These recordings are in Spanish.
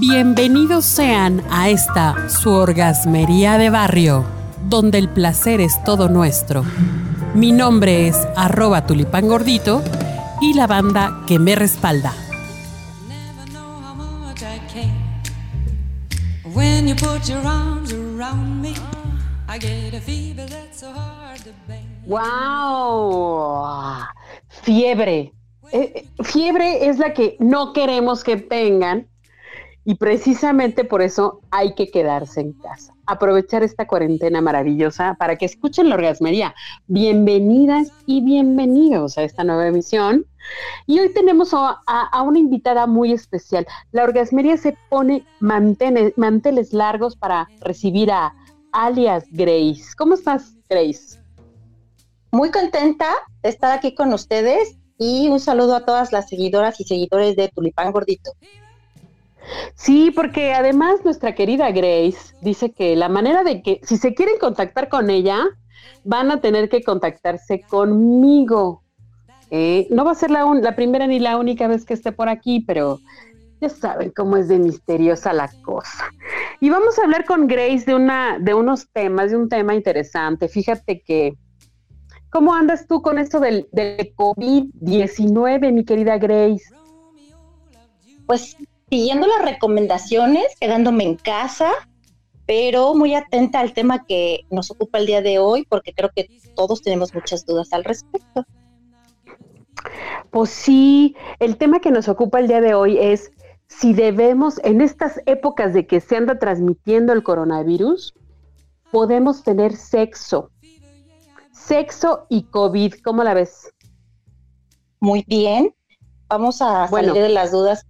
Bienvenidos sean a esta su orgasmería de barrio, donde el placer es todo nuestro. Mi nombre es arroba tulipán gordito y la banda que me respalda. ¡Wow! Fiebre. Eh, eh, fiebre es la que no queremos que tengan y precisamente por eso hay que quedarse en casa. Aprovechar esta cuarentena maravillosa para que escuchen la orgasmería. Bienvenidas y bienvenidos a esta nueva emisión. Y hoy tenemos a, una invitada muy especial. La orgasmería se pone manteles largos para recibir a alias Grace. ¿Cómo estás, Grace? Muy contenta de estar aquí con ustedes y un saludo a todas las seguidoras y seguidores de Tulipán Gordito. Sí, porque además nuestra querida Grace dice que la manera de que si se quieren contactar con ella, van a tener que contactarse conmigo. Eh, no va a ser la, primera ni la única vez que esté por aquí, pero ya saben cómo es de misteriosa la cosa. Y vamos a hablar con Grace de, una, de unos temas, de un tema interesante. Fíjate que, ¿cómo andas tú con esto del, del COVID-19, mi querida Grace? Pues siguiendo las recomendaciones, quedándome en casa, pero muy atenta al tema que nos ocupa el día de hoy, porque creo que todos tenemos muchas dudas al respecto. Pues sí, el tema que nos ocupa el día de hoy es si debemos, en estas épocas de que se anda transmitiendo el coronavirus, podemos tener sexo. Sexo y COVID, ¿cómo la ves? Muy bien. Vamos a salir de las dudas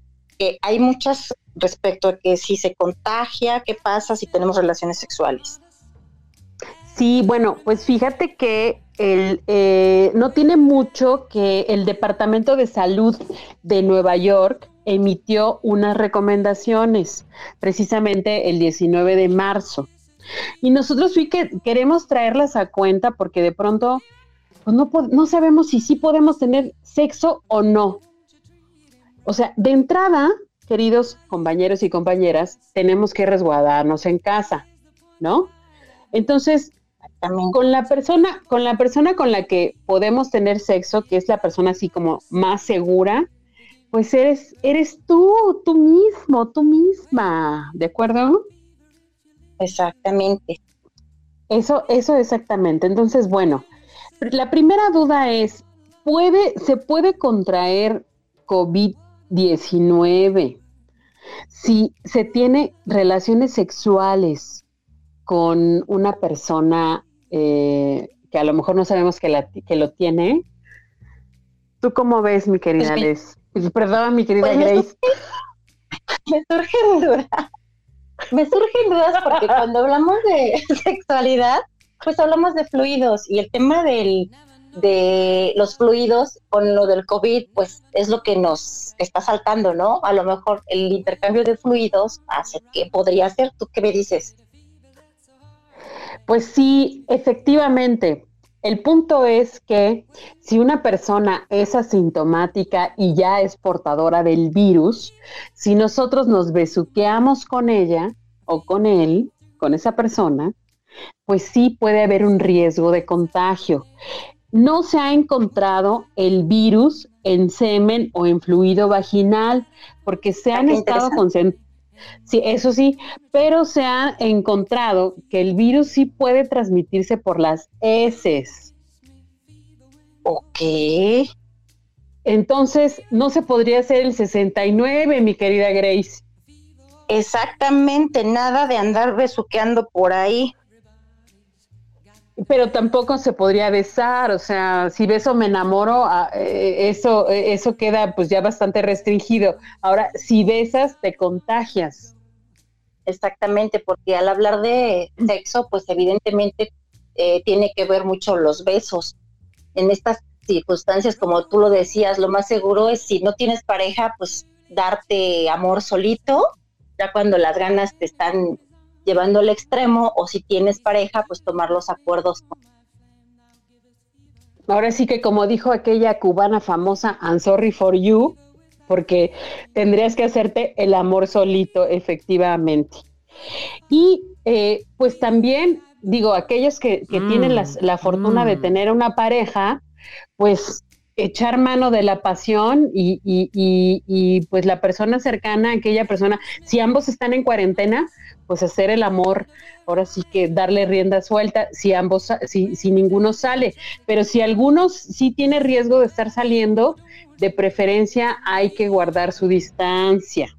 hay muchas respecto a que si se contagia, qué pasa si tenemos relaciones sexuales. Sí, bueno, pues fíjate que el, eh, no tiene mucho que el Departamento de Salud de Nueva York emitió unas recomendaciones, precisamente el 19 de marzo. Y nosotros sí que queremos traerlas a cuenta porque de pronto pues no, no sabemos si sí podemos tener sexo o no. O sea, de entrada, queridos compañeros y compañeras, tenemos que resguardarnos en casa, ¿no? Entonces, con la persona, con la persona con la que podemos tener sexo, que es la persona así como más segura, pues eres, eres tú, tú mismo, tú misma, ¿de acuerdo? Exactamente. Eso, eso exactamente. Entonces, bueno, la primera duda es, ¿puede, ¿se puede contraer COVID 19. Si se tiene relaciones sexuales con una persona eh, que a lo mejor no sabemos que, la, que lo tiene, ¿tú cómo ves, mi querida pues Les? Perdón, mi querida pues Grace. Me, surgen dudas. Me surgen dudas porque cuando hablamos de sexualidad, pues hablamos de fluidos y el tema del de los fluidos con lo del COVID, pues es lo que nos está saltando, ¿no? A lo mejor el intercambio de fluidos hace que podría ser. ¿Tú qué me dices? Pues sí, efectivamente. El punto es que si una persona es asintomática y ya es portadora del virus, si nosotros nos besuqueamos con ella o con él, con esa persona, pues sí puede haber un riesgo de contagio no se ha encontrado el virus en semen o en fluido vaginal, porque se han estado concentrando. Sí, eso sí, pero se ha encontrado que el virus sí puede transmitirse por las heces. Ok. Entonces, no se podría hacer el 69, mi querida Grace. Exactamente, nada de andar besuqueando por ahí. Pero tampoco se podría besar, o sea, si beso me enamoro, ah, eh, eso, eh, eso queda pues ya bastante restringido. Ahora, si besas, te contagias. Exactamente, porque al hablar de sexo, pues evidentemente eh, tiene que ver mucho los besos. En estas circunstancias, como tú lo decías, lo más seguro es si no tienes pareja, pues darte amor solito, ya cuando las ganas te están llevando al extremo o si tienes pareja, pues tomar los acuerdos. Ahora sí que como dijo aquella cubana famosa, I'm sorry for you, porque tendrías que hacerte el amor solito, efectivamente. Y eh, pues también, digo, aquellos que, tienen mm, la fortuna de mm. tener una pareja, pues echar mano de la pasión y, y, pues la persona cercana, aquella persona, si ambos están en cuarentena, pues hacer el amor, ahora sí que darle rienda suelta, si ambos, si, si ninguno sale, pero si algunos sí tiene riesgo de estar saliendo, de preferencia hay que guardar su distancia.